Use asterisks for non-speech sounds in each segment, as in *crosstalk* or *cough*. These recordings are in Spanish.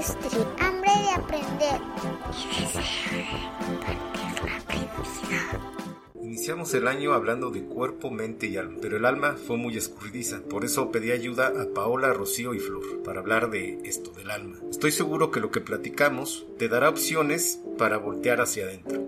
Hambre de aprender y la. Iniciamos el año hablando de cuerpo, mente y alma, pero el alma fue muy escurridiza, por eso pedí ayuda a Paola, Rocío y Flor para hablar de esto del alma. Estoy seguro que lo que platicamos te dará opciones para voltear hacia adentro.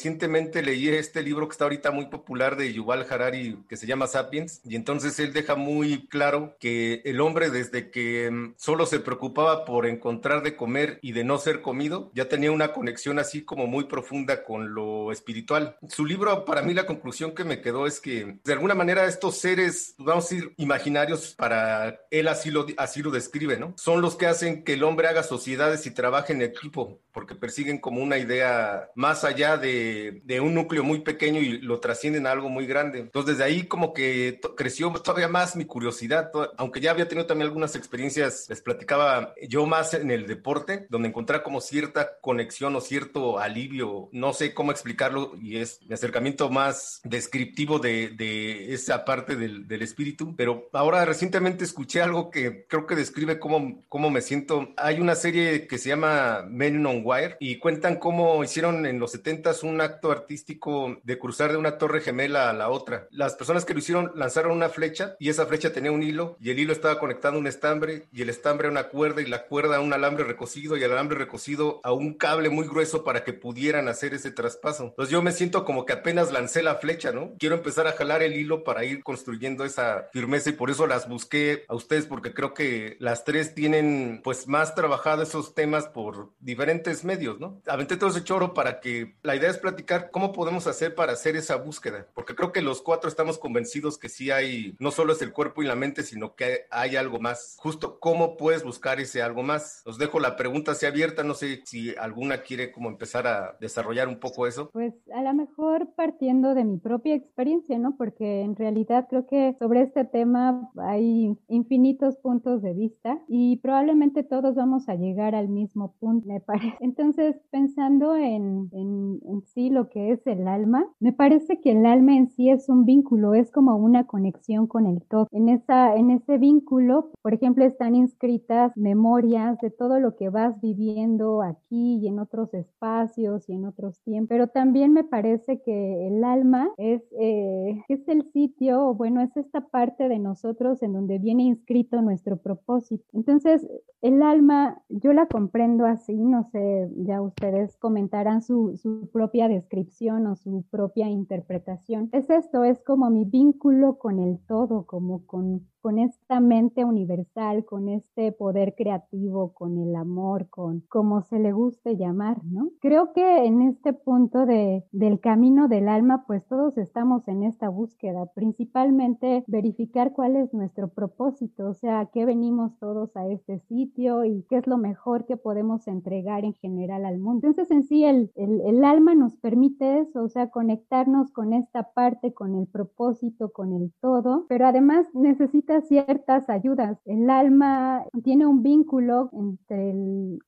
Recientemente leí este libro que está ahorita muy popular de Yuval Harari que se llama Sapiens y entonces él deja muy claro que el hombre desde que mm, solo se preocupaba por encontrar de comer y de no ser comido ya tenía una conexión así como muy profunda con lo espiritual. Su libro para mí la conclusión que me quedó es que de alguna manera estos seres, vamos a decir, imaginarios para él así lo, así lo describe, ¿no? Son los que hacen que el hombre haga sociedades y trabaje en equipo porque persiguen como una idea más allá de, de, un núcleo muy pequeño y lo trascienden a algo muy grande. Entonces desde ahí como que creció todavía más mi curiosidad, aunque ya había tenido también algunas experiencias, les platicaba yo más en el deporte, donde encontré como cierta conexión o cierto alivio, no sé cómo explicarlo y es mi acercamiento más descriptivo de, de esa parte del, del, espíritu, pero ahora recientemente escuché algo que creo que describe cómo, cómo me siento. Hay una serie que se llama Men on Wire y cuentan cómo hicieron en los 70s un acto artístico de cruzar de una torre gemela a la otra. Las personas que lo hicieron lanzaron una flecha y esa flecha tenía un hilo y el hilo estaba conectado a un estambre y el estambre a una cuerda y la cuerda a un alambre recocido y el alambre recocido a un cable muy grueso para que pudieran hacer ese traspaso. Entonces yo me siento como que apenas lancé la flecha, ¿no? Quiero empezar a jalar el hilo para ir construyendo esa firmeza y por eso las busqué a ustedes porque creo que las tres tienen pues más trabajado esos temas por diferentes medios, ¿no? Aventé todo ese choro para que la idea es platicar cómo podemos hacer para hacer esa búsqueda, porque creo que los cuatro estamos convencidos que sí hay, no solo es el cuerpo y la mente, sino que hay algo más. Justo, ¿cómo puedes buscar ese algo más? Os dejo la pregunta así abierta, no sé si alguna quiere como empezar a desarrollar un poco eso. Pues a lo mejor partiendo de mi propia experiencia, ¿no? Porque en realidad creo que sobre este tema hay infinitos puntos de vista y probablemente todos vamos a llegar al mismo punto, me parece. Entonces, pensando en, en, en, sí lo que es el alma, me parece que el alma en sí es un vínculo, es como una conexión con el todo. En, esa, en ese vínculo, por ejemplo, están inscritas memorias de todo lo que vas viviendo aquí y en otros espacios y en otros tiempos, pero también me parece que el alma es, eh, es el sitio, bueno, es esta parte de nosotros en donde viene inscrito nuestro propósito. Entonces, el alma, yo la comprendo así, no sé, ya ustedes comentarán su, su, propia descripción o su propia interpretación. Es esto, es como mi vínculo con el todo, como con, con esta mente universal, con este poder creativo, con el amor, con como se le guste llamar, ¿no? Creo que en este punto de, del camino del alma, pues todos estamos en esta búsqueda, principalmente verificar cuál es nuestro propósito, o sea, qué venimos todos a este sitio y qué es lo mejor que podemos entregar en general al mundo. Entonces, en sí, el, el, alma nos permite eso, o sea, conectarnos con esta parte, con el propósito, con el todo, pero además necesita ciertas ayudas. El alma tiene un vínculo entre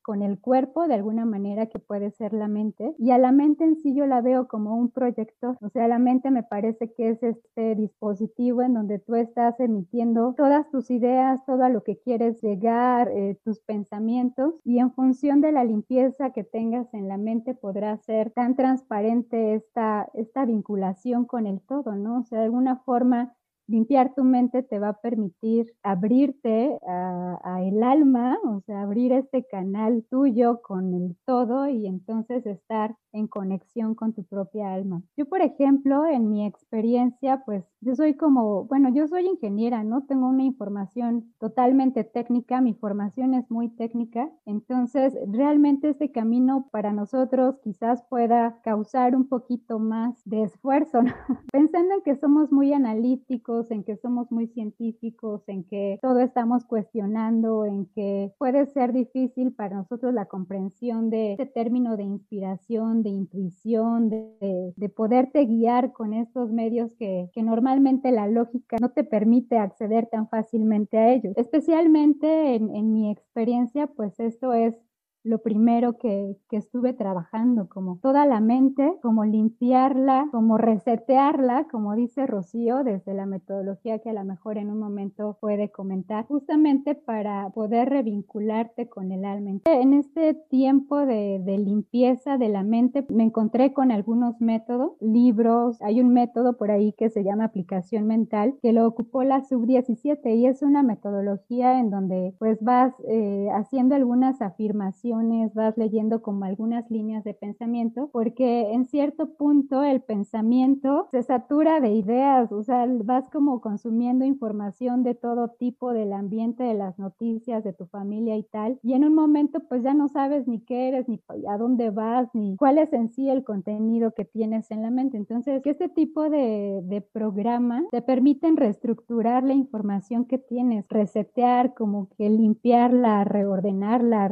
con el cuerpo, de alguna manera, que puede ser la mente, y a la mente en sí yo la veo como un proyector, o sea, la mente me parece que es este dispositivo en donde tú estás emitiendo todas tus ideas, todo a lo que quieres llegar, eh, tus pensamientos, y en función de la limpieza, que tengas en la mente podrá ser tan transparente esta, esta vinculación con el todo, ¿no? O sea, de alguna forma limpiar tu mente te va a permitir abrirte a, el alma, o sea, abrir este canal tuyo con el todo y entonces estar en conexión con tu propia alma. Yo, por ejemplo, en mi experiencia, pues yo soy como, bueno, yo soy ingeniera, ¿no? Tengo una información totalmente técnica, mi formación es muy técnica, entonces realmente este camino para nosotros quizás pueda causar un poquito más de esfuerzo, *laughs* pensando en que somos muy analíticos, en que somos muy científicos, en que todo estamos cuestionando, en que puede ser difícil para nosotros la comprensión de este término de inspiración, de intuición, de, de poderte guiar con estos medios que, que, normalmente la lógica no te permite acceder tan fácilmente a ellos. Especialmente en, en mi experiencia, pues esto es lo primero que, que estuve trabajando, como toda la mente, como limpiarla, como resetearla, como dice Rocío, desde la metodología que a lo mejor en un momento puede comentar, justamente para poder revincularte con el alma. En este tiempo de, de limpieza de la mente me encontré con algunos métodos, libros, hay un método por ahí que se llama aplicación mental, que lo ocupó la sub-17 y es una metodología en donde pues vas eh, haciendo algunas afirmaciones, vas leyendo como algunas líneas de pensamiento, porque en cierto punto el pensamiento se satura de ideas, o sea, vas como consumiendo información de todo tipo del ambiente, de las noticias, de tu familia y tal, y en un momento pues ya no sabes ni qué eres, ni a dónde vas, ni cuál es en sí el contenido que tienes en la mente. Entonces, que este tipo de, de programa te permiten reestructurar la información que tienes, resetear, como que limpiarla, reordenarla,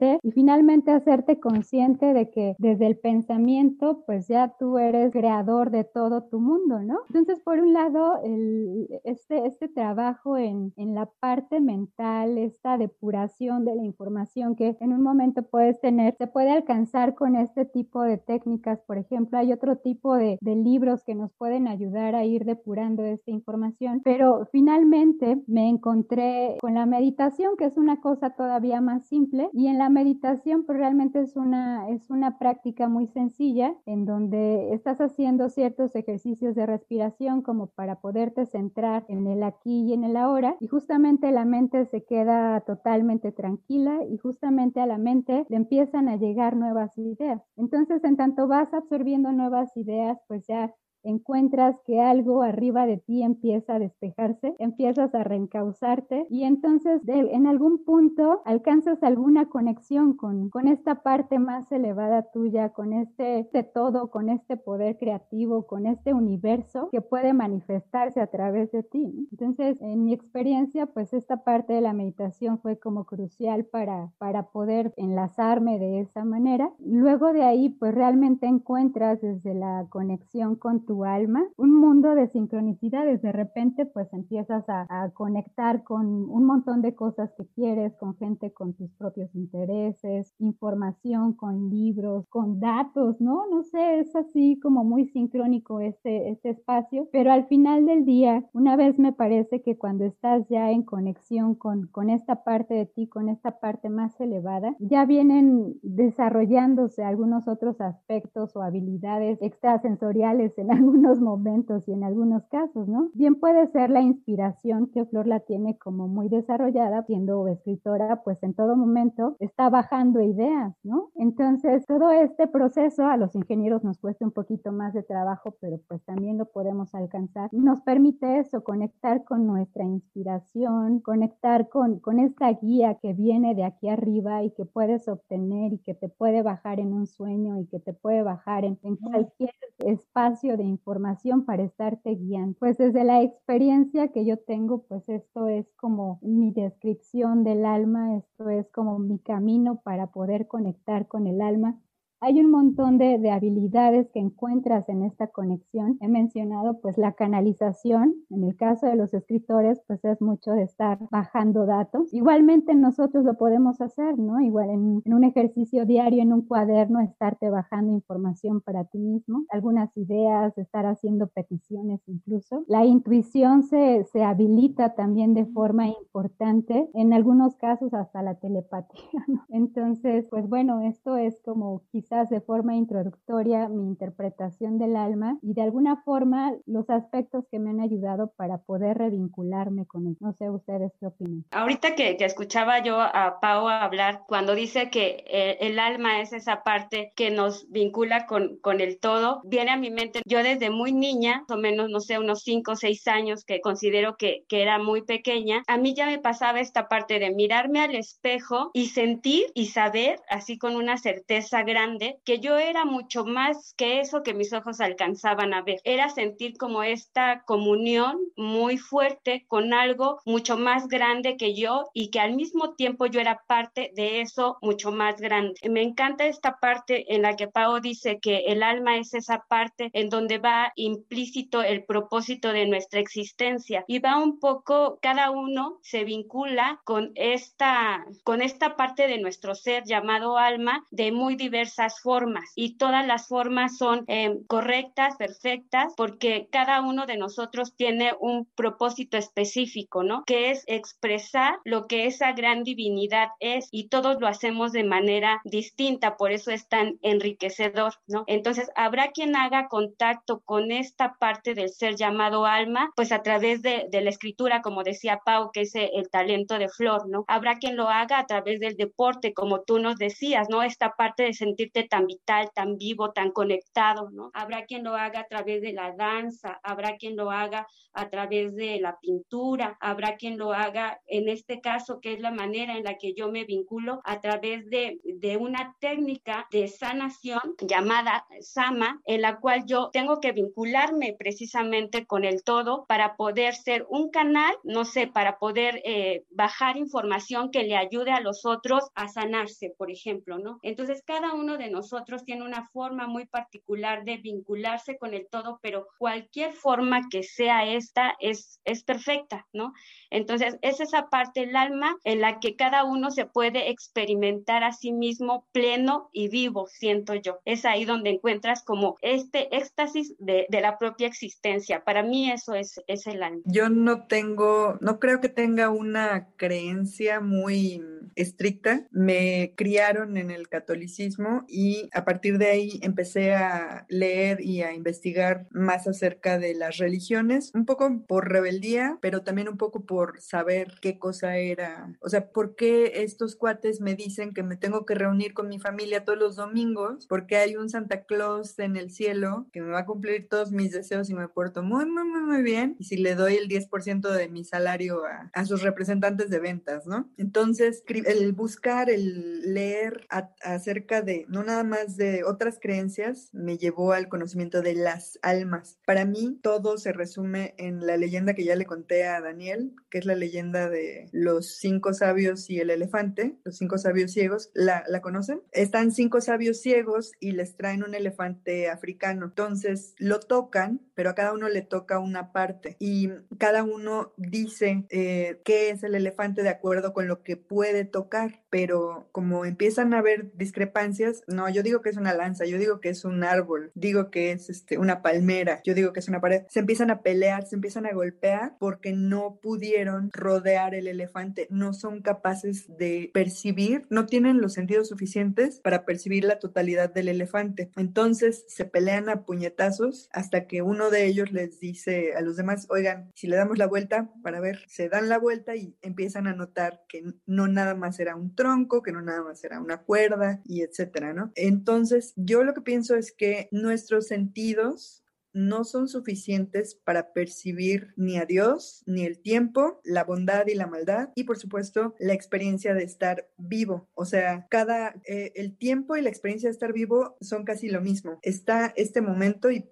redirigirte y finalmente hacerte consciente de que desde el pensamiento, pues ya tú eres creador de todo tu mundo, ¿no? Entonces, por un lado, el, este, este trabajo en, en la parte mental, esta depuración de la información que en un momento puedes tener, se puede alcanzar con este tipo de técnicas. Por ejemplo, hay otro tipo de, de libros que nos pueden ayudar a ir depurando esta información, pero finalmente me encontré con la meditación, que es una cosa todavía más simple, y en la meditación pues realmente es una, es una práctica muy sencilla en donde estás haciendo ciertos ejercicios de respiración como para poderte centrar en el aquí y en el ahora, y justamente la mente se queda totalmente tranquila y justamente a la mente le empiezan a llegar nuevas ideas. Entonces, en tanto vas absorbiendo nuevas ideas, pues ya encuentras que algo arriba de ti empieza a despejarse, empiezas a reencauzarte y entonces en algún punto alcanzas alguna conexión con, con esta parte más elevada tuya, con este, este todo, con este poder creativo, con este universo que puede manifestarse a través de ti. Entonces, en mi experiencia, pues esta parte de la meditación fue como crucial para, para poder enlazarme de esa manera. Luego de ahí, pues realmente encuentras desde la conexión con tu alma, un mundo de sincronicidades. De repente, pues empiezas a, conectar con un montón de cosas que quieres, con gente con tus propios intereses, información, con libros, con datos, ¿no? No sé, es así como muy sincrónico este, este espacio, pero al final del día, una vez me parece que cuando estás ya en conexión con, con esta parte de ti, con esta parte más elevada, ya vienen desarrollándose algunos otros aspectos o habilidades extrasensoriales en algunos momentos y en algunos casos, ¿no? Bien puede ser la inspiración que Flor la tiene como muy desarrollada, siendo escritora, pues en todo momento está bajando ideas, ¿no? Entonces, todo este proceso a los ingenieros nos cuesta un poquito más de trabajo, pero pues también lo podemos alcanzar. Nos permite eso, conectar con nuestra inspiración, conectar con, con esta guía que viene de aquí arriba y que puedes obtener y que te puede bajar en un sueño y que te puede bajar en, en cualquier espacio de información para estarte guiando. Pues desde la experiencia que yo tengo, pues esto es como mi descripción del alma, esto es como mi camino para poder conectar con el alma hay un montón de, de, habilidades que encuentras en esta conexión. He mencionado pues la canalización. En el caso de los escritores pues es mucho de estar bajando datos. Igualmente nosotros lo podemos hacer, ¿no? Igual en, en un ejercicio diario, en un cuaderno, estarte bajando información para ti mismo, algunas ideas, estar haciendo peticiones incluso. La intuición se, se habilita también de forma importante, en algunos casos hasta la telepatía, ¿no? Entonces, pues bueno, esto es como de forma introductoria mi interpretación del alma y de alguna forma los aspectos que me han ayudado para poder revincularme con él. No sé ustedes qué opinan. Ahorita que, que escuchaba yo a Pau hablar, cuando dice que eh, el alma es esa parte que nos vincula con, con el todo, viene a mi mente, yo desde muy niña, o menos, no sé, unos 5 o 6 años que considero que, que era muy pequeña, a mí ya me pasaba esta parte de mirarme al espejo y sentir y saber, así con una certeza grande, que yo era mucho más que eso que mis ojos alcanzaban a ver. Era sentir como esta comunión muy fuerte con algo mucho más grande que yo y que al mismo tiempo yo era parte de eso mucho más grande. Me encanta esta parte en la que Pao dice que el alma es esa parte en donde va implícito el propósito de nuestra existencia y va un poco, cada uno se vincula con esta, con esta parte de nuestro ser llamado alma de muy diversas formas y todas las formas son eh, correctas, perfectas, porque cada uno de nosotros tiene un propósito específico, ¿no? Que es expresar lo que esa gran divinidad es y todos lo hacemos de manera distinta, por eso es tan enriquecedor, ¿no? Entonces, habrá quien haga contacto con esta parte del ser llamado alma, pues a través de, de la escritura, como decía Pau, que es el talento de Flor, ¿no? Habrá quien lo haga a través del deporte, como tú nos decías, ¿no? Esta parte de sentirte tan vital, tan vivo, tan conectado, ¿no? Habrá quien lo haga a través de la danza, habrá quien lo haga a través de la pintura, habrá quien lo haga, en este caso, que es la manera en la que yo me vinculo, a través de, de una técnica de sanación llamada Sama, en la cual yo tengo que vincularme precisamente con el todo para poder ser un canal, no sé, para poder eh, bajar información que le ayude a los otros a sanarse, por ejemplo, ¿no? Entonces, cada uno de nosotros tiene una forma muy particular de vincularse con el todo, pero cualquier forma que sea esta es, es perfecta, ¿no? Entonces, es esa parte del alma en la que cada uno se puede experimentar a sí mismo pleno y vivo, siento yo. Es ahí donde encuentras como este éxtasis de, de la propia existencia. Para mí eso es, es el alma. Yo no tengo, no creo que tenga una creencia muy estricta. Me criaron en el catolicismo y a partir de ahí empecé a leer y a investigar más acerca de las religiones, un poco por rebeldía, pero también un poco por saber qué cosa era, o sea, por qué estos cuates me dicen que me tengo que reunir con mi familia todos los domingos, porque hay un Santa Claus en el cielo que me va a cumplir todos mis deseos y me porto muy, muy, muy, muy bien, y si le doy el 10% de mi salario a, a sus representantes de ventas, ¿no? Entonces, el buscar, el leer acerca de, no nada más de otras creencias, me llevó al conocimiento de las almas. Para mí, todo se resume en la leyenda que ya le conté a Daniel, que es la leyenda de los cinco sabios y el elefante, los cinco sabios ciegos. ¿La, la conocen? Están cinco sabios ciegos y les traen un elefante africano. Entonces, lo tocan, pero a cada uno le toca una parte y cada uno dice eh, qué es el elefante de acuerdo con lo que puede tocar, pero como empiezan a haber discrepancias, no, yo digo que es una lanza, yo digo que es un árbol, digo que es este, una palmera, yo digo que es una pared, se empiezan a pelear, se empiezan a golpear porque no pudieron rodear el elefante, no son capaces de percibir, no tienen los sentidos suficientes para percibir la totalidad del elefante. Entonces se pelean a puñetazos hasta que uno de ellos les dice a los demás, oigan, si le damos la vuelta para ver, se dan la vuelta y empiezan a notar que no nada más era un tronco, que no nada más era una cuerda y etcétera, ¿no? Entonces, yo lo que pienso es que nuestros sentidos no son suficientes para percibir ni a Dios, ni el tiempo, la bondad y la maldad, y por supuesto la experiencia de estar vivo. O sea, cada, eh, el tiempo y la experiencia de estar vivo son casi lo mismo. Está este momento y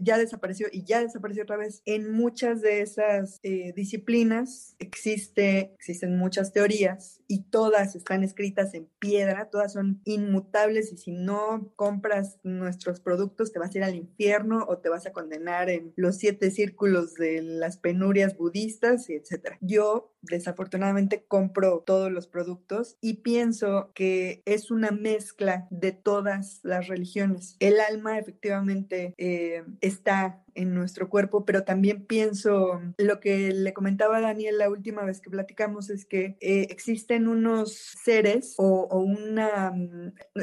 ya desapareció y ya desapareció otra vez. En muchas de esas eh, disciplinas existe, existen muchas teorías y todas están escritas en piedra, todas son inmutables y si no compras nuestros productos te vas a ir al infierno o te vas a condenar en los siete círculos de las penurias budistas etcétera. Yo desafortunadamente compro todos los productos y pienso que es una mezcla de todas las religiones. El alma efectivamente eh, está en nuestro cuerpo, pero también pienso, lo que le comentaba a Daniel la última vez que platicamos es que eh, existen unos seres o, una,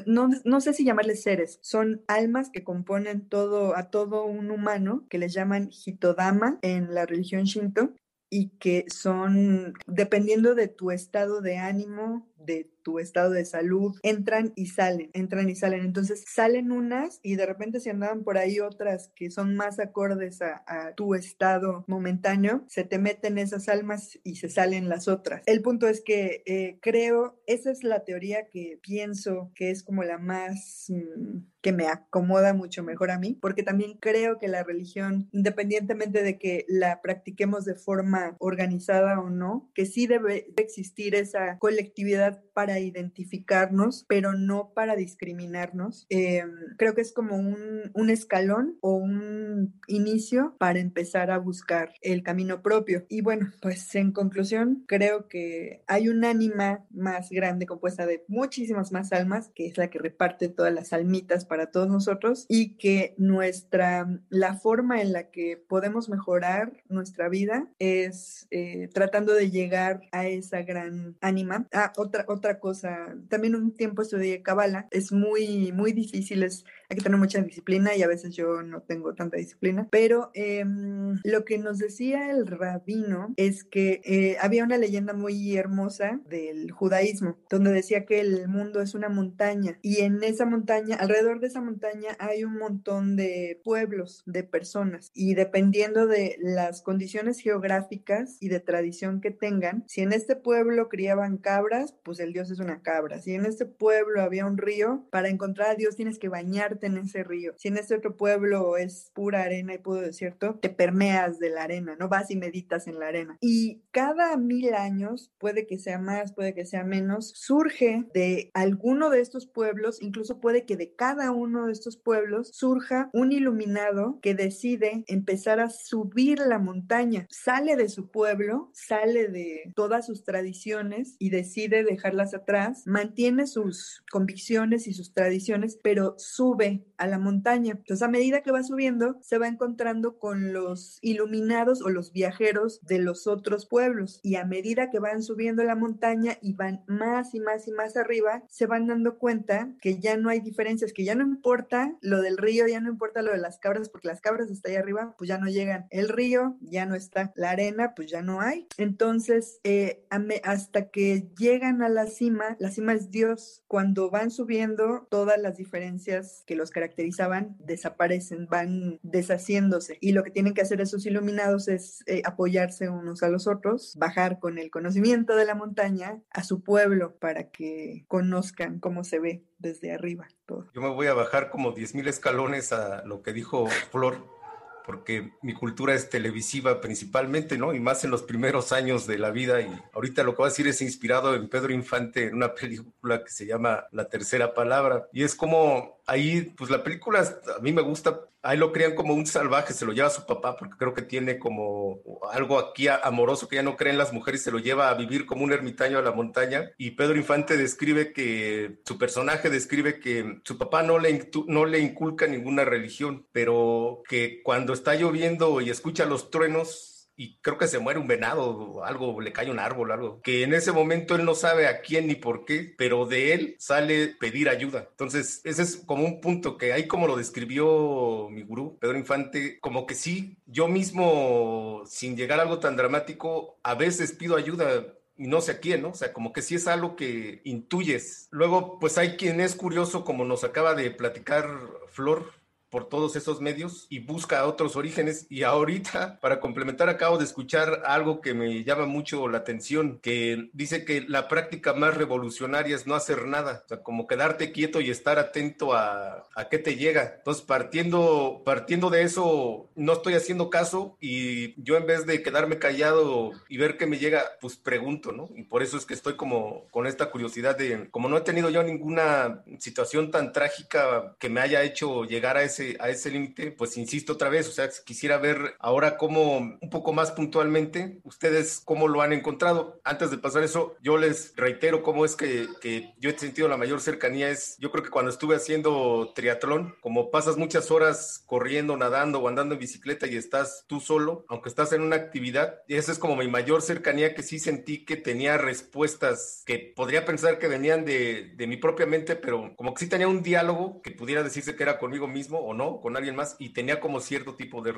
no, no, sé si llamarles seres, son almas que componen todo, a todo un humano, que les llaman hitodama en la religión shinto, y que son, dependiendo de tu estado de ánimo, de tu estado de salud, entran y salen, entran y salen. Entonces salen unas y de repente si andaban por ahí otras que son más acordes a, tu estado momentáneo, se te meten esas almas y se salen las otras. El punto es que eh, creo, esa es la teoría que pienso que es como la más... Mm, que me acomoda mucho mejor a mí, porque también creo que la religión, independientemente de que la practiquemos de forma organizada o no, que sí debe existir esa colectividad para identificarnos, pero no para discriminarnos. Eh, creo que es como un, un escalón o un inicio para empezar a buscar el camino propio. Y bueno, pues en conclusión, creo que hay un ánima más grande compuesta de muchísimas más almas, que es la que reparte todas las almitas para todos nosotros y que nuestra, la forma en la que podemos mejorar nuestra vida es eh, tratando de llegar a esa gran ánima. Ah, otra, otra cosa, también un tiempo estudié Kabbalah, es muy, muy difícil, es hay que tener mucha disciplina y a veces yo no tengo tanta disciplina, pero em, lo que nos decía el rabino es que eh, había una leyenda muy hermosa del judaísmo, donde decía que el mundo es una montaña y en esa montaña, alrededor de esa montaña hay un montón de pueblos, de personas y dependiendo de las condiciones geográficas y de tradición que tengan, si en este pueblo criaban cabras, pues el dios es una cabra, si en este pueblo había un río, para encontrar a Dios tienes que bañarte en ese río. Si en este otro pueblo es pura arena y puro desierto, te permeas de la arena, no vas y meditas en la arena. Y cada mil años, puede que sea más, puede que sea menos, surge de alguno de estos pueblos, incluso puede que de cada uno de estos pueblos surja un iluminado que decide empezar a subir la montaña. Sale de su pueblo, sale de todas sus tradiciones y decide dejarlas atrás, mantiene sus convicciones y sus tradiciones, pero sube a la montaña. Entonces, a medida que va subiendo, se va encontrando con los iluminados o los viajeros de los otros pueblos. Y a medida que van subiendo la montaña y van más y más y más arriba, se van dando cuenta que ya no hay diferencias, que ya no importa lo del río, ya no importa lo de las cabras, porque las cabras está ahí arriba, pues ya no llegan. El río ya no está, la arena, pues ya no hay. Entonces, eh, hasta que llegan a la cima, la cima es Dios. Cuando van subiendo, todas las diferencias que los caracterizaban desaparecen, van deshaciéndose. Y lo que tienen que hacer esos iluminados es eh, apoyarse unos a los otros, bajar con el conocimiento de la montaña a su pueblo para que conozcan cómo se ve desde arriba todo. Yo me voy a bajar como 10.000 escalones a lo que dijo Flor porque mi cultura es televisiva principalmente, ¿no? Y más en los primeros años de la vida. Y ahorita lo que voy a decir es inspirado en Pedro Infante, en una *laughs* película que se llama La Tercera Palabra. Y es como ahí, pues la película a mí me gusta, ahí lo crean como un salvaje, se lo lleva a su papá, porque creo que tiene como algo aquí amoroso que ya no creen las mujeres, se lo lleva a vivir como un ermitaño a la montaña. Y Pedro Infante describe que, su personaje describe que su papá no le, no le inculca ninguna religión, pero que cuando está lloviendo y escucha los truenos, y creo que se muere un venado o algo, le cae un árbol, algo, que en ese momento él no sabe a quién ni por qué, pero de él sale pedir ayuda. Entonces, ese es como un punto que ahí como lo describió mi gurú, Pedro Infante, como que sí, yo mismo, sin llegar a algo tan dramático, a veces pido ayuda y no sé a quién, ¿no? O sea, como que sí es algo que intuyes. Luego, pues hay quien es curioso, como nos acaba de platicar Flor, por todos esos medios y busca otros orígenes. Y ahorita, *laughs* para complementar, acabo de escuchar algo que me llama mucho la atención, que dice que la práctica más revolucionaria es no hacer nada, o sea, como quedarte quieto y estar atento a, a qué te llega. Entonces, partiendo, partiendo de eso, no estoy haciendo caso y yo en vez de quedarme callado y ver qué me llega, pues pregunto, ¿no? Y por eso es que estoy como con esta curiosidad de, como no he tenido yo ninguna situación tan trágica que me haya hecho llegar a ese a ese límite, pues insisto otra vez, o sea, quisiera ver ahora cómo, un poco más puntualmente, ustedes cómo lo han encontrado. Antes de pasar eso, yo les reitero cómo es que, que yo he sentido la mayor cercanía es, yo creo que cuando estuve haciendo triatlón, como pasas muchas horas corriendo, nadando o andando en bicicleta y estás tú solo, aunque estás en una actividad, esa es como mi mayor cercanía que sí sentí que tenía respuestas que podría pensar que venían de, de mi propia mente, pero como que sí tenía un diálogo que pudiera decirse que era conmigo mismo o no, con alguien más, y tenía como cierto tipo de,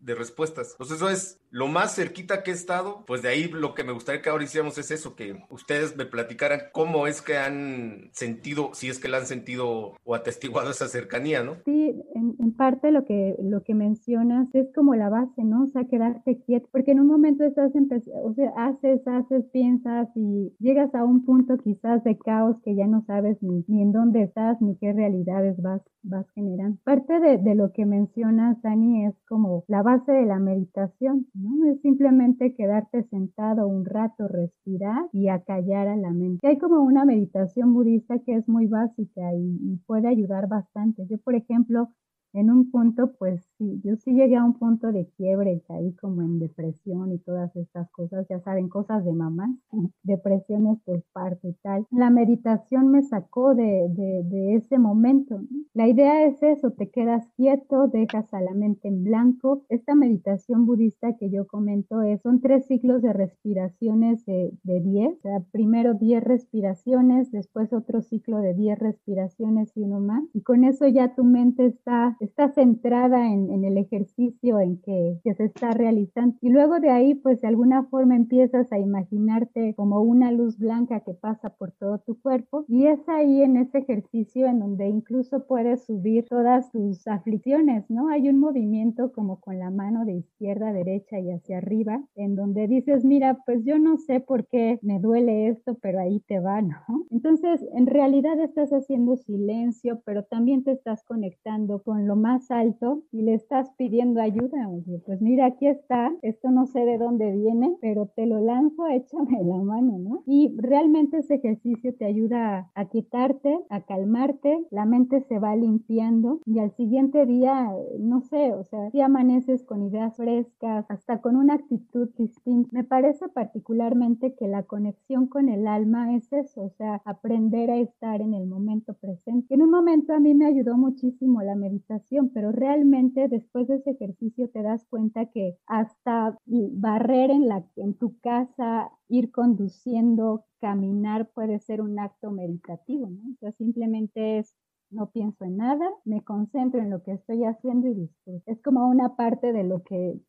de respuestas. Entonces eso es lo más cerquita que he estado, pues de ahí lo que me gustaría que ahora hiciéramos es eso, que ustedes me platicaran cómo es que han sentido, si es que la han sentido o atestiguado esa cercanía, ¿no? Sí, en, en parte lo que, lo que mencionas es como la base, ¿no? O sea, quedarte quieto, porque en un momento estás, o sea, haces, haces, piensas y llegas a un punto quizás de caos que ya no sabes ni, ni en dónde estás ni qué realidades vas, vas generando. Parte de, lo que mencionas, Dani, es como la base de la meditación, ¿no? Es simplemente quedarte sentado un rato, respirar y acallar a la mente. Hay como una meditación budista que es muy básica y puede ayudar bastante. Yo, por ejemplo, en un punto, pues sí, yo sí llegué a un punto de quiebre, caí como en depresión y todas estas cosas, ya saben, cosas de mamá, *laughs* depresiones por parte y tal. La meditación me sacó de, de, de ese momento. La idea es eso, te quedas quieto, dejas a la mente en blanco. Esta meditación budista que yo comento es, son tres ciclos de respiraciones de 10, o sea, primero 10 respiraciones, después otro ciclo de 10 respiraciones y uno más. Y con eso ya tu mente está está centrada en, en el ejercicio en que, que, se está realizando. Y luego de ahí, pues de alguna forma empiezas a imaginarte como una luz blanca que pasa por todo tu cuerpo. Y es ahí en ese ejercicio en donde incluso puedes subir todas tus aflicciones, ¿no? Hay un movimiento como con la mano de izquierda derecha y hacia arriba, en donde dices, mira, pues yo no sé por qué me duele esto, pero ahí te va, ¿no? Entonces, en realidad estás haciendo silencio, pero también te estás conectando con lo más alto y le estás pidiendo ayuda. Oye, pues mira, aquí está, esto no sé de dónde viene, pero te lo lanzo, *laughs* échame la mano, ¿no? Y realmente ese ejercicio te ayuda a, quitarte, a calmarte, la mente se va limpiando y al siguiente día, no sé, o sea, si amaneces con ideas frescas, hasta con una actitud distinta. Me parece particularmente que la conexión con el alma es eso, o sea, aprender a estar en el momento presente. En un momento a mí me ayudó muchísimo la meditación pero realmente después de ese ejercicio te das cuenta que hasta barrer en, tu casa, ir conduciendo, caminar puede ser un acto meditativo, ¿no? O simplemente es no pienso en nada, me concentro en lo que estoy haciendo y disfruto. Es como una parte de lo que,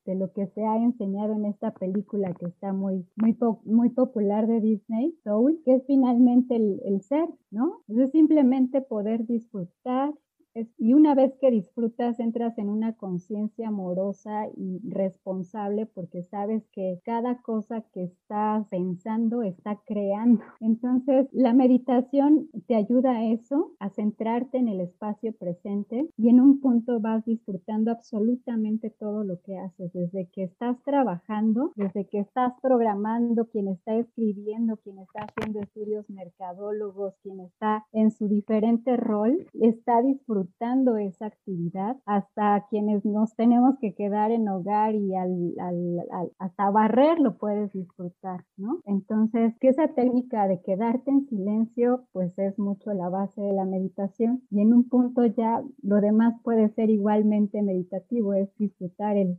se ha enseñado en esta película que está muy popular de Disney, Soul, que es finalmente el, el ser, ¿no? Es simplemente poder disfrutar, y una vez que disfrutas, entras en una conciencia amorosa y responsable porque sabes que cada cosa que estás pensando está creando. Entonces, la meditación te ayuda a eso, a centrarte en el espacio presente y en un punto vas disfrutando absolutamente todo lo que haces, desde que estás trabajando, desde que estás programando, quien está escribiendo, quien está haciendo estudios mercadólogos, quien está en su diferente rol, está disfrutando disfrutando esa actividad, hasta quienes nos tenemos que quedar en hogar y al, al, al, hasta barrer lo puedes disfrutar, ¿no? Entonces, que esa técnica de quedarte en silencio, pues es mucho la base de la meditación y en un punto ya lo demás puede ser igualmente meditativo, es disfrutar el,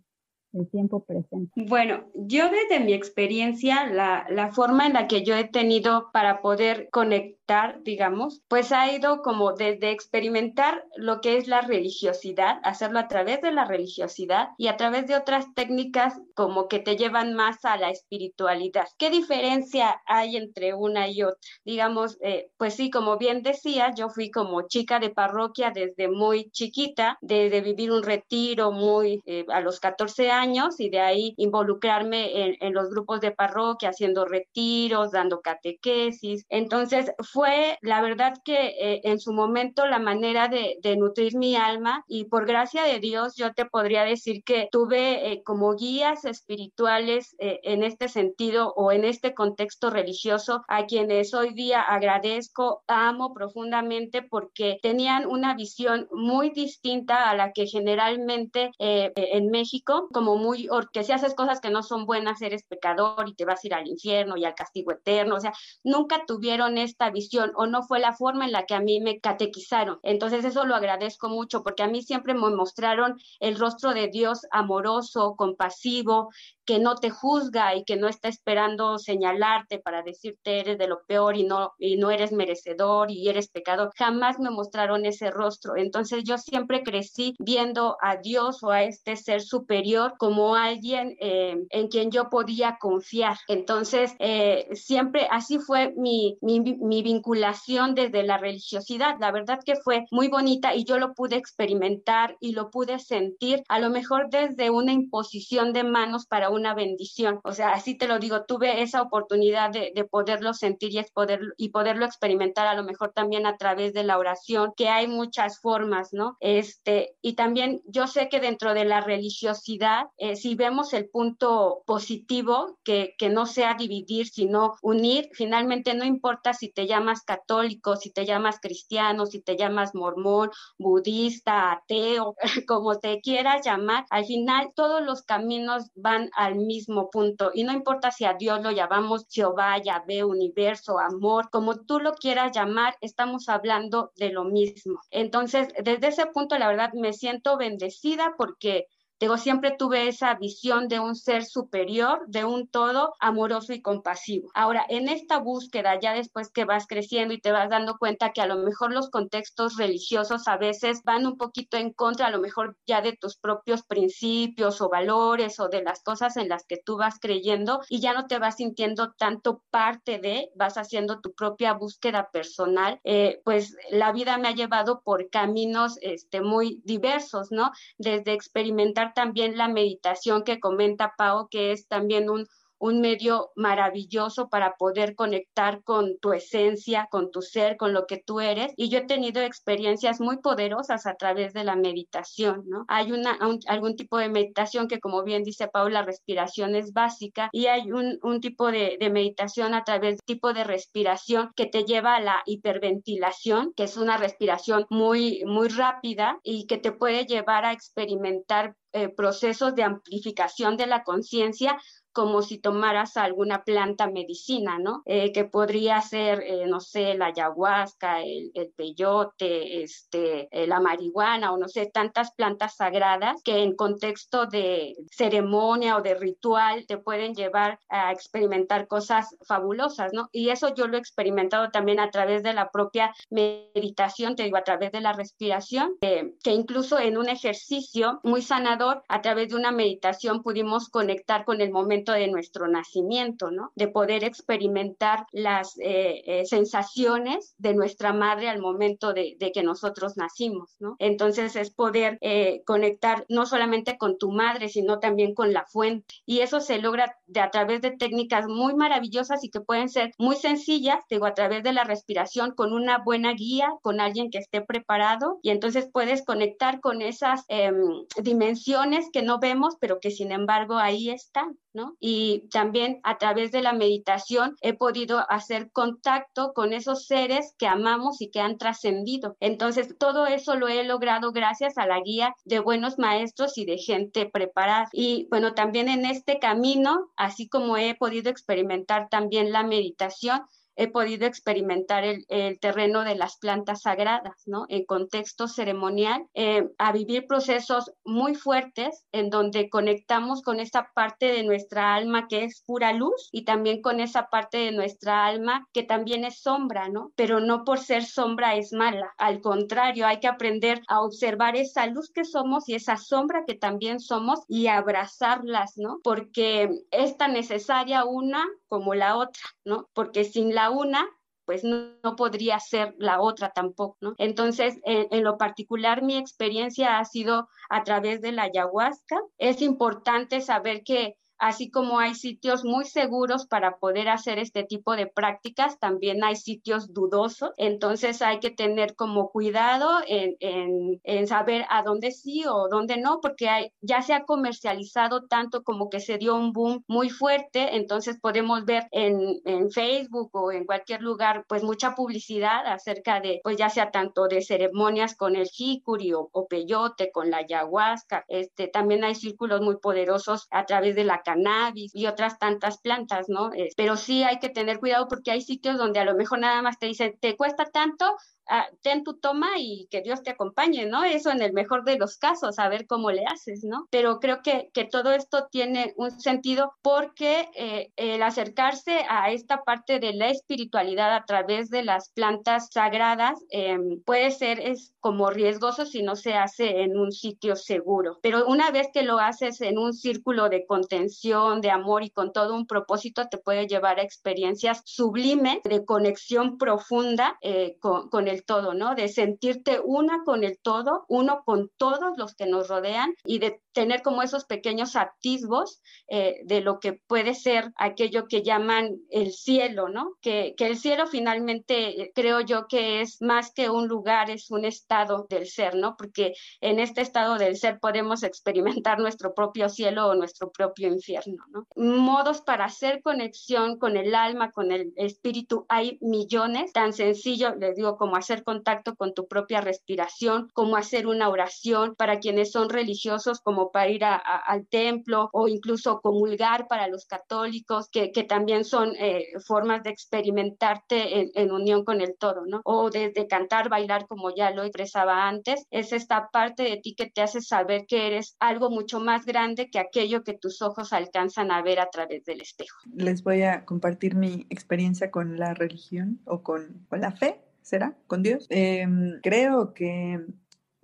el tiempo presente? Bueno, yo desde mi experiencia, la, la, forma en la que yo he tenido para poder conectar, digamos, pues ha ido como desde experimentar lo que es la religiosidad, hacerlo a través de la religiosidad y a través de otras técnicas como que te llevan más a la espiritualidad. ¿Qué diferencia hay entre una y otra? Digamos, eh, pues sí, como bien decía, yo fui como chica de parroquia desde muy chiquita, desde vivir un retiro muy eh, a los 14 años y de ahí involucrarme en, los grupos de parroquia, haciendo retiros, dando catequesis. Entonces fue la verdad que eh, en su momento la manera de, nutrir mi alma y por gracia de Dios yo te podría decir que tuve eh, como guías espirituales eh, en este sentido o en este contexto religioso a quienes hoy día agradezco, amo profundamente porque tenían una visión muy distinta a la que generalmente en México como muy, que si haces cosas que no son buenas, eres pecador y te vas a ir al infierno y al castigo eterno. O sea, nunca tuvieron esta visión o no fue la forma en la que a mí me catequizaron. Entonces eso lo agradezco mucho porque a mí siempre me mostraron el rostro de Dios amoroso, compasivo, que no te juzga y que no está esperando señalarte para decirte eres de lo peor y no, y no eres merecedor y eres pecador. Jamás me mostraron ese rostro. Entonces yo siempre crecí viendo a Dios o a este ser superior como alguien eh, en quien yo podía confiar. Entonces eh, siempre así fue mi, mi, mi vinculación desde la religiosidad. La verdad que fue muy bonita y yo lo pude experimentar y lo pude sentir a lo mejor desde una imposición de manos para una bendición. O sea, así te lo digo, tuve esa oportunidad de, de poderlo sentir y, es poder, y poderlo experimentar a lo mejor también a través de la oración, que hay muchas formas, ¿no? Este, y también yo sé que dentro de la religiosidad, eh, si vemos el punto positivo, que, que no sea dividir, sino unir, finalmente no importa si te llamas católico, si te llamas cristiano, si te llamas mormón, budista, ateo, *laughs* como te quieras llamar, al final todos los caminos van al mismo punto y no importa si a Dios lo llamamos Jehová, Yahvé, universo, amor, como tú lo quieras llamar, estamos hablando de lo mismo. Entonces, desde ese punto, la verdad, me siento bendecida porque Digo, siempre tuve esa visión de un ser superior, de un todo amoroso y compasivo. Ahora, en esta búsqueda, ya después que vas creciendo y te vas dando cuenta que a lo mejor los contextos religiosos a veces van un poquito en contra, a lo mejor ya de tus propios principios o valores o de las cosas en las que tú vas creyendo y ya no te vas sintiendo tanto parte de, vas haciendo tu propia búsqueda personal, eh, pues la vida me ha llevado por caminos este, muy diversos, ¿no? Desde experimentar también la meditación que comenta Pau, que es también un, un medio maravilloso para poder conectar con tu esencia, con tu ser, con lo que tú eres. Y yo he tenido experiencias muy poderosas a través de la meditación, ¿no? Hay una, algún tipo de meditación que, como bien dice Paula, la respiración es básica y hay un, un tipo de, de, meditación a través de tipo de respiración que te lleva a la hiperventilación, que es una respiración muy, muy rápida y que te puede llevar a experimentar eh, procesos de amplificación de la conciencia como si tomaras alguna planta medicina, ¿no? Eh, que podría ser, eh, no sé, la ayahuasca, el, el peyote, este, eh, la marihuana o no sé, tantas plantas sagradas que en contexto de ceremonia o de ritual te pueden llevar a experimentar cosas fabulosas, ¿no? Y eso yo lo he experimentado también a través de la propia meditación, te digo, a través de la respiración, que incluso en un ejercicio muy sanador, a través de una meditación pudimos conectar con el momento de nuestro nacimiento, ¿no? De poder experimentar las eh, eh, sensaciones de nuestra madre al momento de, que nosotros nacimos, ¿no? Entonces es poder eh, conectar no solamente con tu madre, sino también con la fuente. Y eso se logra de, a través de técnicas muy maravillosas y que pueden ser muy sencillas, digo, a través de la respiración, con una buena guía, con alguien que esté preparado, y entonces puedes conectar con esas em, dimensiones que no vemos, pero que sin embargo ahí están. Y también a través de la meditación he podido hacer contacto con esos seres que amamos y que han trascendido. Entonces, todo eso lo he logrado gracias a la guía de buenos maestros y de gente preparada. Y bueno, también en este camino, así como he podido experimentar también la meditación, he podido experimentar el, terreno de las plantas sagradas, ¿no? En contexto ceremonial, eh, a vivir procesos muy fuertes en donde conectamos con esa parte de nuestra alma que es pura luz y también con esa parte de nuestra alma que también es sombra, ¿no? Pero no por ser sombra es mala, al contrario, hay que aprender a observar esa luz que somos y esa sombra que también somos y abrazarlas, ¿no? Porque es tan necesaria una como la otra, ¿no? Porque sin la una, pues no, podría ser la otra tampoco, ¿no? Entonces, en, lo particular, mi experiencia ha sido a través de la ayahuasca. Es importante saber que así como hay sitios muy seguros para poder hacer este tipo de prácticas, también hay sitios dudosos, entonces hay que tener como cuidado en, en, saber a dónde sí o dónde no, porque ya se ha comercializado tanto como que se dio un boom muy fuerte, entonces podemos ver en, en Facebook o en cualquier lugar pues mucha publicidad acerca de, pues ya sea tanto de ceremonias con el jicuri o, o peyote, con la ayahuasca, este, también hay círculos muy poderosos a través de la cannabis y otras tantas plantas, ¿no? pero sí hay que tener cuidado porque hay sitios donde a lo mejor nada más te dicen, te cuesta tanto, ah, ten tu toma y que Dios te acompañe, ¿no? Eso en el mejor de los casos, a ver cómo le haces, ¿no? Pero creo que, que todo esto tiene un sentido porque eh, el acercarse a esta parte de la espiritualidad a través de las plantas sagradas em, puede ser es como riesgoso si no se hace en un sitio seguro. Pero una vez que lo haces en un círculo de contención, de amor y con todo un propósito, te puede llevar a experiencias sublimes de conexión profunda eh, con, con el todo, ¿no? De sentirte una con el todo, uno con todos los que nos rodean y de tener como esos pequeños atisbos eh, de lo que puede ser aquello que llaman el cielo, ¿no? Que, el cielo finalmente eh, creo yo que es más que un lugar, es un estado del ser, ¿no? Porque en este estado del ser podemos experimentar nuestro propio cielo o nuestro propio infierno, ¿no? Modos para hacer conexión con el alma, con el espíritu, hay millones, tan sencillo, les digo, como hacer contacto con tu propia respiración, como hacer una oración para quienes son religiosos, como para ir al templo o incluso comulgar para los católicos, que, también son eh, formas de experimentarte en, unión con el todo, ¿no? O desde cantar, bailar, como ya lo expresaba antes, es esta parte de ti que te hace saber que eres algo mucho más grande que aquello que tus ojos alcanzan a ver a través del espejo. Les voy a compartir mi experiencia con la religión o con, la fe. ¿Será? ¿Con Dios? Em, creo que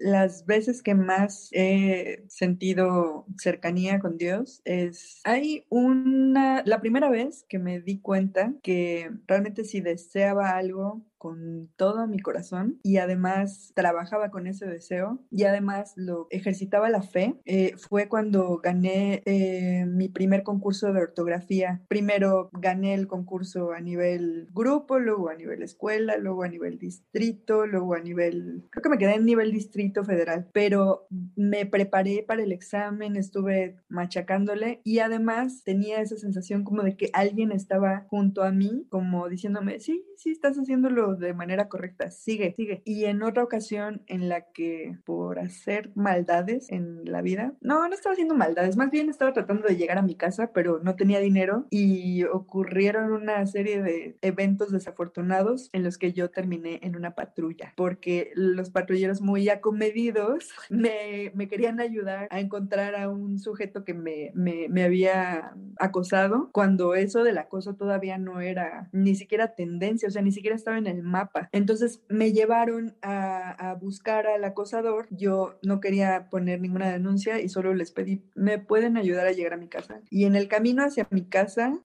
las veces que más he sentido cercanía con Dios es, hay una, la primera vez que me di cuenta que realmente si deseaba algo, con todo mi corazón y además trabajaba con ese deseo y además lo ejercitaba la fe. Eh, fue cuando gané eh, mi primer concurso de ortografía. Primero gané el concurso a nivel grupo, luego a nivel escuela, luego a nivel distrito, luego a nivel, creo que me quedé en nivel distrito federal, pero me preparé para el examen, estuve machacándole y además tenía esa sensación como de que alguien estaba junto a mí, como diciéndome, sí, sí, estás haciéndolo de manera correcta, sigue, sigue. Y en otra ocasión en la que por hacer maldades en la vida, no, no estaba haciendo maldades, más bien estaba tratando de llegar a mi casa, pero no tenía dinero y ocurrieron una serie de eventos desafortunados en los que yo terminé en una patrulla, porque los patrulleros muy acomedidos *laughs* me, querían ayudar a encontrar a un sujeto que me, me, me había acosado, cuando eso del acoso todavía no era ni siquiera tendencia, o sea, ni siquiera estaba en el mapa. Entonces me llevaron a, buscar al acosador. Yo no quería poner ninguna denuncia y solo les pedí, ¿me pueden ayudar a llegar a mi casa? Y en el camino hacia mi casa,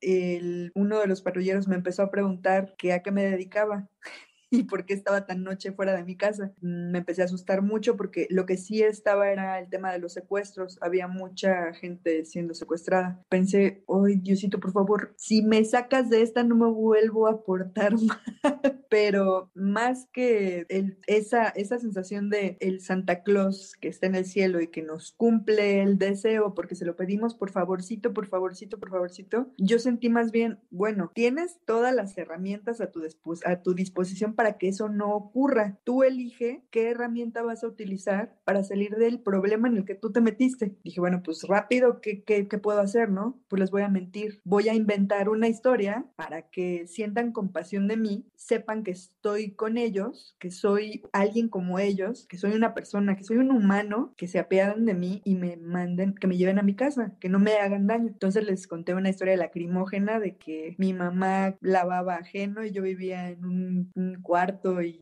uno de los patrulleros me empezó a preguntar que a qué me dedicaba y por qué estaba tan noche fuera de mi casa. Mm, me empecé a asustar mucho porque lo que sí estaba era el tema de los secuestros. Había mucha gente siendo secuestrada. Pensé, ay, Diosito, por favor, si me sacas de esta no me vuelvo a portar *laughs* mal. Pero más que el, esa, esa sensación de el Santa Claus que está en el cielo y que nos cumple el deseo porque se lo pedimos, por favorcito, por favorcito, por favorcito, yo sentí más bien, bueno, tienes todas las herramientas a tu, a tu disposición para que eso no ocurra. Tú elige qué herramienta vas a utilizar para salir del problema en el que tú te metiste. Dije, bueno, pues rápido, ¿qué, qué, qué puedo hacer, no? Pues les voy a mentir. Voy a inventar una historia para que sientan compasión de mí, sepan que estoy con ellos, que soy alguien como ellos, que soy una persona, que soy un humano, que se apiadan de mí y me manden, que me lleven a mi casa, que no me hagan daño. Entonces les conté una historia lacrimógena de que mi mamá lavaba ajeno y yo vivía en un, un cuarto y,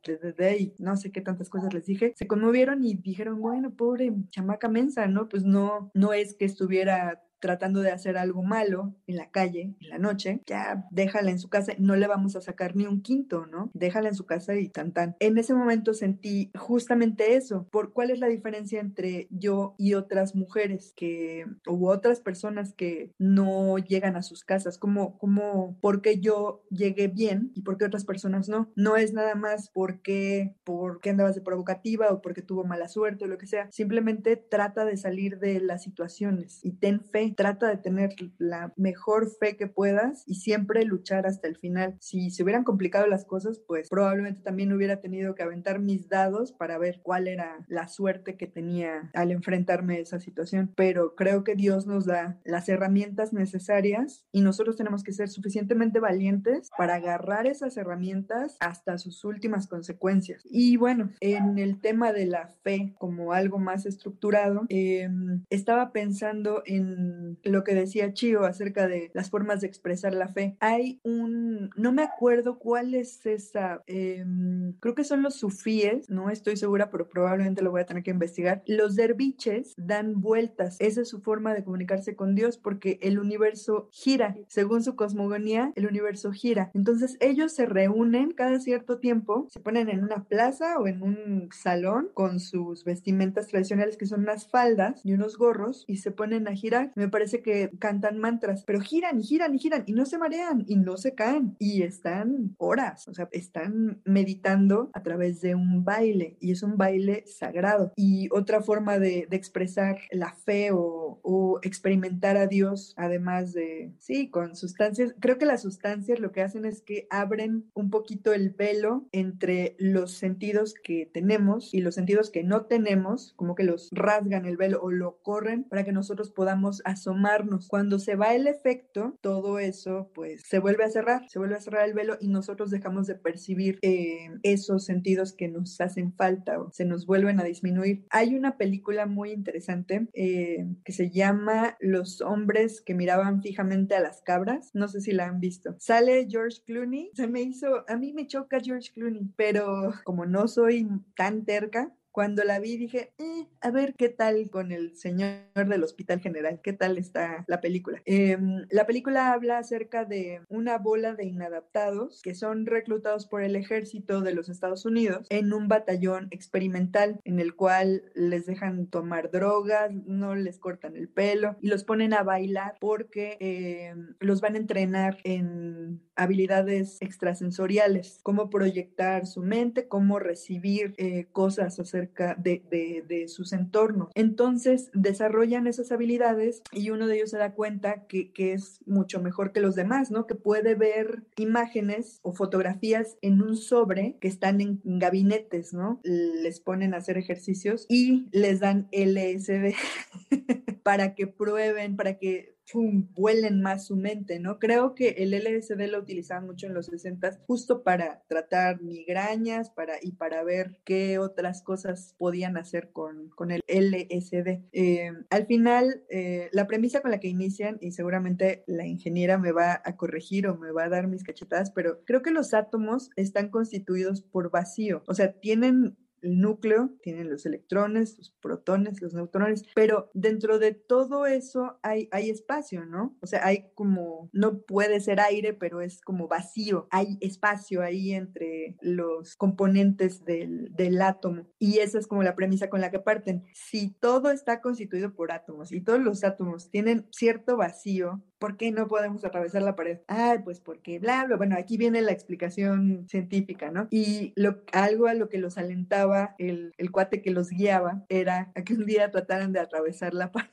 y no sé qué tantas cosas les dije, se conmovieron y dijeron, bueno, pobre chamaca mensa, ¿no? Pues no, no es que estuviera tratando de hacer algo malo en la calle, en la noche, ya déjala en su casa, no le vamos a sacar ni un quinto, ¿no? Déjala en su casa y tan tan. En ese momento sentí justamente eso, por cuál es la diferencia entre yo y otras mujeres que, u otras personas que no llegan a sus casas, como, como, porque yo llegué bien y porque otras personas no. No es nada más porque, porque andabas de provocativa o porque tuvo mala suerte o lo que sea. Simplemente trata de salir de las situaciones y ten fe trata de tener la mejor fe que puedas y siempre luchar hasta el final. Si se hubieran complicado las cosas, pues probablemente también hubiera tenido que aventar mis dados para ver cuál era la suerte que tenía al enfrentarme a esa situación. Pero creo que Dios nos da las herramientas necesarias y nosotros tenemos que ser suficientemente valientes para agarrar esas herramientas hasta sus últimas consecuencias. Y bueno, en el tema de la fe como algo más estructurado, em, estaba pensando en lo que decía Chio acerca de las formas de expresar la fe. Hay un, no me acuerdo cuál es esa, em, creo que son los sufíes, no estoy segura, pero probablemente lo voy a tener que investigar. Los derviches dan vueltas, esa es su forma de comunicarse con Dios porque el universo gira, según su cosmogonía, el universo gira. Entonces ellos se reúnen cada cierto tiempo, se ponen en una plaza o en un salón con sus vestimentas tradicionales que son unas faldas y unos gorros y se ponen a girar. Me parece que cantan mantras, pero giran y giran y giran y no se marean y no se caen y están horas, o sea, están meditando a través de un baile y es un baile sagrado. Y otra forma de, expresar la fe o, o experimentar a Dios, además de, sí, con sustancias, creo que las sustancias lo que hacen es que abren un poquito el velo entre los sentidos que tenemos y los sentidos que no tenemos, como que los rasgan el velo o lo corren para que nosotros podamos asomarnos. Cuando se va el efecto, todo eso pues se vuelve a cerrar, se vuelve a cerrar el velo y nosotros dejamos de percibir eh, esos sentidos que nos hacen falta o se nos vuelven a disminuir. Hay una película muy interesante eh, que se llama Los hombres que miraban fijamente a las cabras. No sé si la han visto. Sale George Clooney. Se me hizo, a mí me choca George Clooney, pero como no soy tan terca, cuando la vi dije, eh, a ver qué tal con el señor del Hospital General, qué tal está la película. Em, la película habla acerca de una bola de inadaptados que son reclutados por el ejército de los Estados Unidos en un batallón experimental en el cual les dejan tomar drogas, no les cortan el pelo y los ponen a bailar porque em, los van a entrenar en habilidades extrasensoriales, cómo proyectar su mente, cómo recibir eh, cosas acerca de, de, sus entornos. Entonces desarrollan esas habilidades y uno de ellos se da cuenta que, que, es mucho mejor que los demás, ¿no? Que puede ver imágenes o fotografías en un sobre que están en gabinetes, ¿no? Les ponen a hacer ejercicios y les dan LSD *laughs* para que prueben, para que vuelen más su mente, ¿no? Creo que el LSD lo utilizaban mucho en los 60 justo para tratar migrañas para, y para ver qué otras cosas podían hacer con, con el LSD. Eh, al final, eh, la premisa con la que inician, y seguramente la ingeniera me va a corregir o me va a dar mis cachetadas, pero creo que los átomos están constituidos por vacío, o sea, tienen el núcleo, tienen los electrones, los protones, los neutrones, pero dentro de todo eso hay, hay espacio, ¿no? O sea, hay como, no puede ser aire, pero es como vacío, hay espacio ahí entre los componentes del, del átomo. Y esa es como la premisa con la que parten. Si todo está constituido por átomos y todos los átomos tienen cierto vacío, ¿por qué no podemos atravesar la pared? Ah, pues porque bla, bla. Bueno, aquí viene la explicación científica, ¿no? Y algo a lo que los alentaba el, cuate que los guiaba era a que un día trataran de atravesar la *laughs* pared.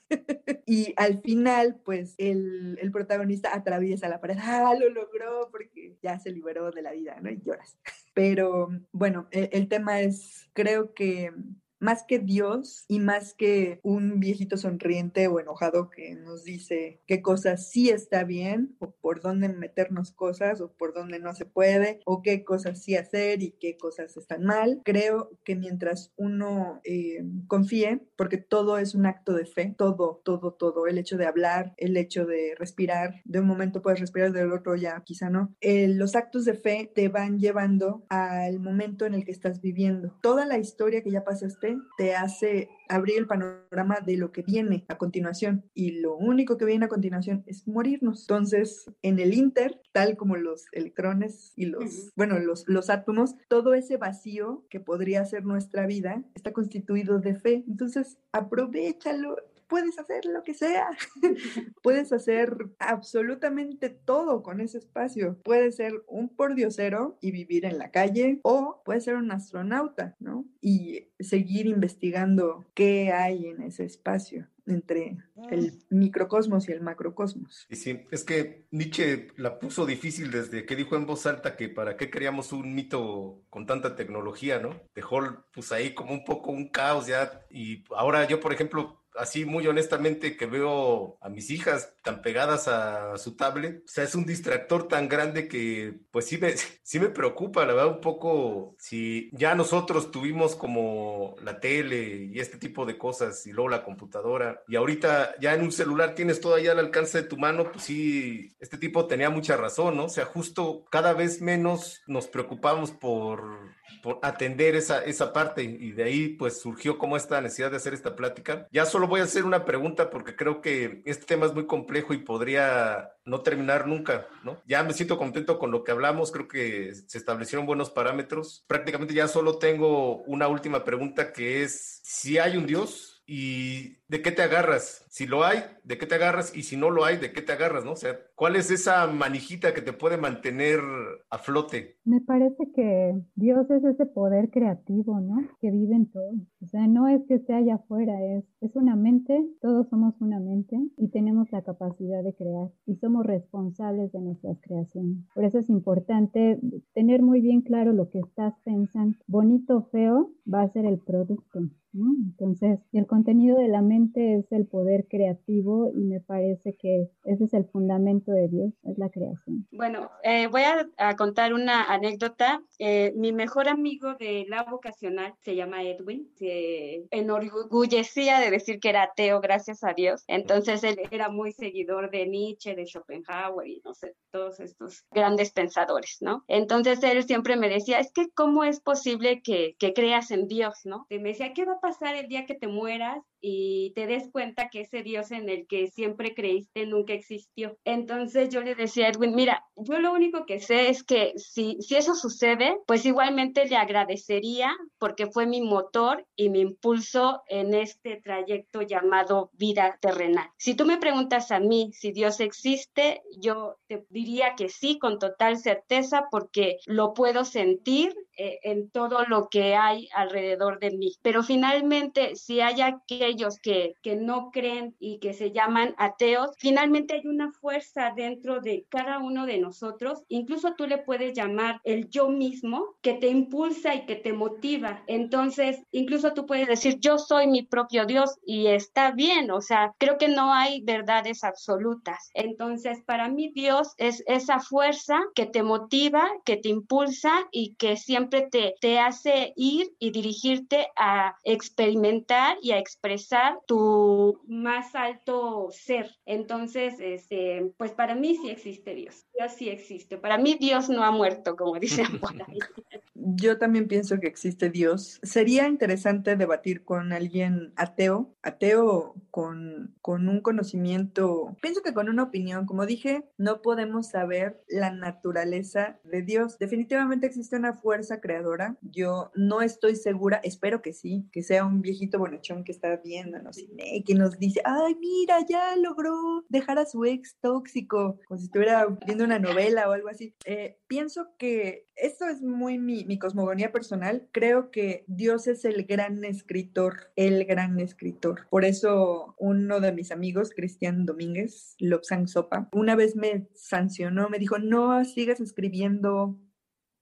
y al final, pues el, protagonista atraviesa la pared. Ah, lo logró porque ya se liberó de la vida, ¿no? Y lloras. Pero bueno, el, el tema es, creo que más que Dios y más que un viejito sonriente o enojado que nos dice qué cosas sí está bien o por dónde meternos cosas o por dónde no se puede o qué cosas sí hacer y qué cosas están mal. Creo que mientras uno eh, confíe, porque todo es un acto de fe, todo, todo, todo, el hecho de hablar, el hecho de respirar, de un momento puedes respirar, del otro ya quizá no, eh, los actos de fe te van llevando al momento en el que estás viviendo. Toda la historia que ya pasaste te hace abrir el panorama de lo que viene a continuación y lo único que viene a continuación es morirnos. Entonces, en el Inter, tal como los electrones y los, bueno, los, los átomos, todo ese vacío que podría ser nuestra vida está constituido de fe. Entonces, aprovechalo puedes hacer lo que sea. *laughs* puedes hacer absolutamente todo con ese espacio. Puedes ser un pordiosero y vivir en la calle o puedes ser un astronauta, ¿no? Y seguir investigando qué hay en ese espacio. entre el microcosmos y el macrocosmos. Y sí, es que Nietzsche la puso difícil desde que dijo en voz alta que para qué queríamos un mito con tanta tecnología, ¿no? Dejó pues ahí como un poco un caos ya y ahora yo, por ejemplo, así muy honestamente que veo a mis hijas tan pegadas a su tablet, o sea, es un distractor tan grande que pues sí me, *laughs* sí me preocupa, la verdad, un poco si ya nosotros tuvimos como la tele y este tipo de cosas y luego la computadora y ahorita ya en un celular tienes todo al alcance de tu mano, pues sí, este tipo tenía mucha razón, ¿no? O sea, justo cada vez menos nos preocupamos por, por atender esa, esa parte y de ahí pues surgió como esta necesidad de hacer esta plática. Ya solo voy a hacer una pregunta porque creo que este tema es muy complejo y podría no terminar nunca, ¿no? Ya me siento contento con lo que hablamos, creo que se establecieron buenos parámetros. Prácticamente ya solo tengo una última pregunta que es, si hay un Dios, ¿Y de qué te agarras? Si lo hay, ¿de qué te agarras? Y si no lo hay, ¿de qué te agarras? ¿no? O sea, ¿cuál es esa manijita que te puede mantener a flote? Me parece que Dios es ese poder creativo, ¿no? Que vive en todo. O sea, no es que esté allá afuera, es, es una mente, todos somos una mente y tenemos la capacidad de crear y somos responsables de nuestras creaciones. Por eso es importante tener muy bien claro lo que estás pensando. Bonito o feo va a ser el producto. Entonces, el contenido de la mente es el poder creativo y me parece que ese es el fundamento de Dios, es la creación. Bueno, eh, voy a, contar una anécdota. Eh, mi mejor amigo de la vocacional se llama Edwin, se enorgullecía de decir que era ateo, gracias a Dios. Entonces, él era muy seguidor de Nietzsche, de Schopenhauer y no sé, todos estos grandes pensadores, ¿no? Entonces, él siempre me decía, es que cómo es posible que, que creas en Dios, ¿no? Y me decía, ¿qué va pasar el día que te mueras y te des cuenta que ese Dios en el que siempre creíste nunca existió. Entonces yo le decía a Edwin, mira, yo lo único que sé es que si, si eso sucede, pues igualmente le agradecería porque fue mi motor y mi impulso en este trayecto llamado vida terrenal. Si tú me preguntas a mí si Dios existe, yo te diría que sí, con total certeza, porque lo puedo sentir en todo lo que hay alrededor de mí. Pero finalmente, si hay aquellos ellos que, que no creen y que se llaman ateos, finalmente hay una fuerza dentro de cada uno de nosotros, incluso tú le puedes llamar el yo mismo, que te impulsa y que te motiva. Entonces, incluso tú puedes decir, yo soy mi propio Dios y está bien, o sea, creo que no hay verdades absolutas. Entonces, para mí Dios es esa fuerza que te motiva, que te impulsa y que siempre te, te hace ir y dirigirte a experimentar y a expresar tu más alto ser. Entonces, este, pues para mí sí existe Dios. Dios sí existe. Para mí Dios no ha muerto, como dicen *laughs* por ahí. Yo también pienso que existe Dios. Sería interesante debatir con alguien ateo, ateo con, con un conocimiento, pienso que con una opinión. Como dije, no podemos saber la naturaleza de Dios. Definitivamente existe una fuerza creadora. Yo no estoy segura, espero que sí, que sea un viejito bonachón que está viéndonos y que nos dice, ay, mira, ya logró dejar a su ex tóxico, como si estuviera viendo una novela o algo así. Eh, pienso que esto es muy mi, mi, cosmogonía personal. Creo que Dios es el gran escritor, el gran escritor. Por eso uno de mis amigos, Cristian Domínguez, Lobsang Sopa, una vez me sancionó, me dijo, no sigas escribiendo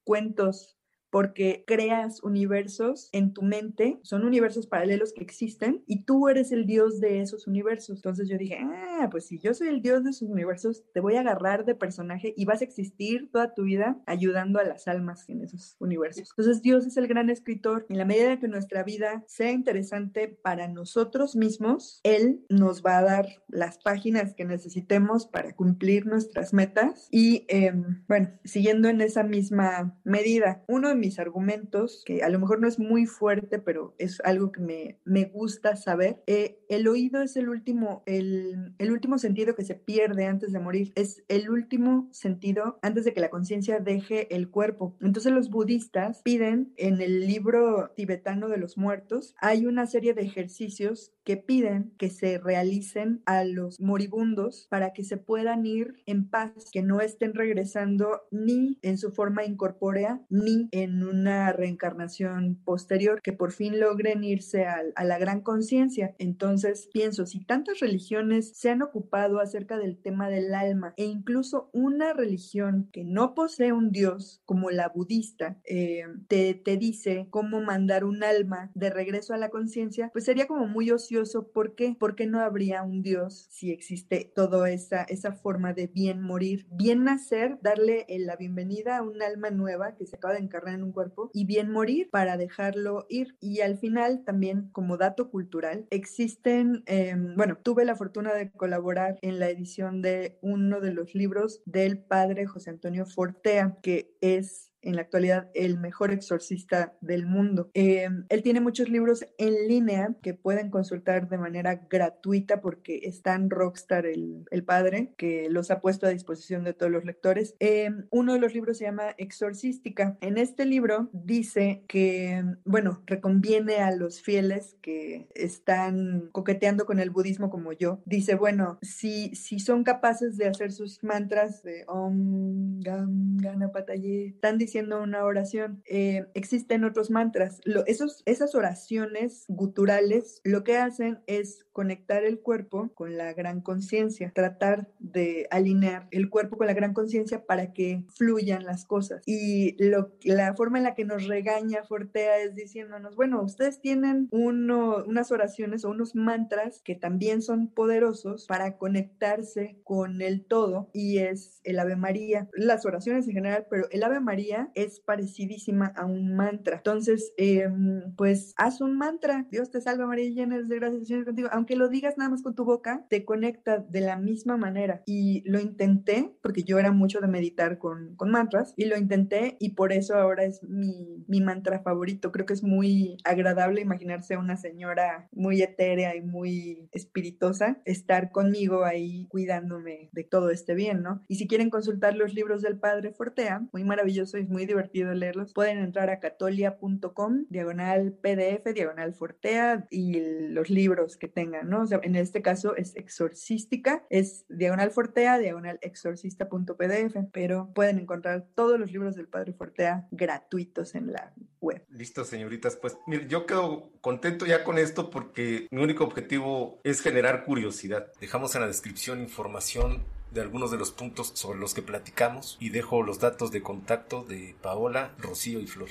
cuentos porque creas universos en tu mente, son universos paralelos que existen y tú eres el dios de esos universos. Entonces yo dije, ah, pues si yo soy el dios de esos universos, te voy a agarrar de personaje y vas a existir toda tu vida ayudando a las almas en esos universos. Entonces Dios es el gran escritor. En la medida que nuestra vida sea interesante para nosotros mismos, Él nos va a dar las páginas que necesitemos para cumplir nuestras metas. Y em, bueno, siguiendo en esa misma medida, uno de mis argumentos, que a lo mejor no es muy fuerte, pero es algo que me, me gusta saber. Eh, el oído es el último, el, el último sentido que se pierde antes de morir. Es el último sentido antes de que la conciencia deje el cuerpo. Entonces los budistas piden en el libro tibetano de los muertos, hay una serie de ejercicios que piden que se realicen a los moribundos para que se puedan ir en paz, que no estén regresando ni en su forma incorpórea ni en una reencarnación posterior, que por fin logren irse a, a la gran conciencia. Entonces pienso, si tantas religiones se han ocupado acerca del tema del alma e incluso una religión que no posee un dios como la budista eh, te, te dice cómo mandar un alma de regreso a la conciencia, pues sería como muy ocioso. ¿Por qué? Porque no habría un dios si existe toda esa, esa forma de bien morir, bien nacer, darle la bienvenida a un alma nueva que se acaba de encarnar en un cuerpo y bien morir para dejarlo ir. Y al final también como dato cultural, existen, em, bueno, tuve la fortuna de colaborar en la edición de uno de los libros del padre José Antonio Fortea, que es en la actualidad el mejor exorcista del mundo. Eh, él tiene muchos libros en línea que pueden consultar de manera gratuita porque está en Rockstar el, el padre, que los ha puesto a disposición de todos los lectores. Eh, uno de los libros se llama Exorcística. En este libro dice que, bueno, reconviene a los fieles que están coqueteando con el budismo como yo. Dice, bueno, si, si son capaces de hacer sus mantras de Om Gam Ganapataye, están diciendo una oración. Eh, existen otros mantras. esos, esas oraciones guturales lo que hacen es conectar el cuerpo con la gran conciencia, tratar de alinear el cuerpo con la gran conciencia para que fluyan las cosas. Y lo, la forma en la que nos regaña Fortea es diciéndonos, bueno, ustedes tienen uno, unas oraciones o unos mantras que también son poderosos para conectarse con el todo y es el Ave María, las oraciones en general, pero el Ave María es parecidísima a un mantra. Entonces, em, pues haz un mantra, Dios te salva María llena de gracia, Señor contigo, aunque que lo digas nada más con tu boca, te conecta de la misma manera. Y lo intenté, porque yo era mucho de meditar con, con mantras, y lo intenté y por eso ahora es mi, mi mantra favorito. Creo que es muy agradable imaginarse a una señora muy etérea y muy espirituosa estar conmigo ahí cuidándome de todo este bien, ¿no? Y si quieren consultar los libros del Padre Fortea, muy maravilloso y muy divertido leerlos, pueden entrar a catolia.com, diagonal PDF, diagonal Fortea y los libros que tengan en este caso es exorcística, es diagonal Fortea, diagonal exorcista.pdf, pero pueden encontrar todos los libros del Padre Fortea gratuitos en la web. Listo, señoritas. Pues mire, yo quedo contento ya con esto porque mi único objetivo es generar curiosidad. Dejamos en la descripción información de algunos de los puntos sobre los que platicamos y dejo los datos de contacto de Paola, Rocío y Flor.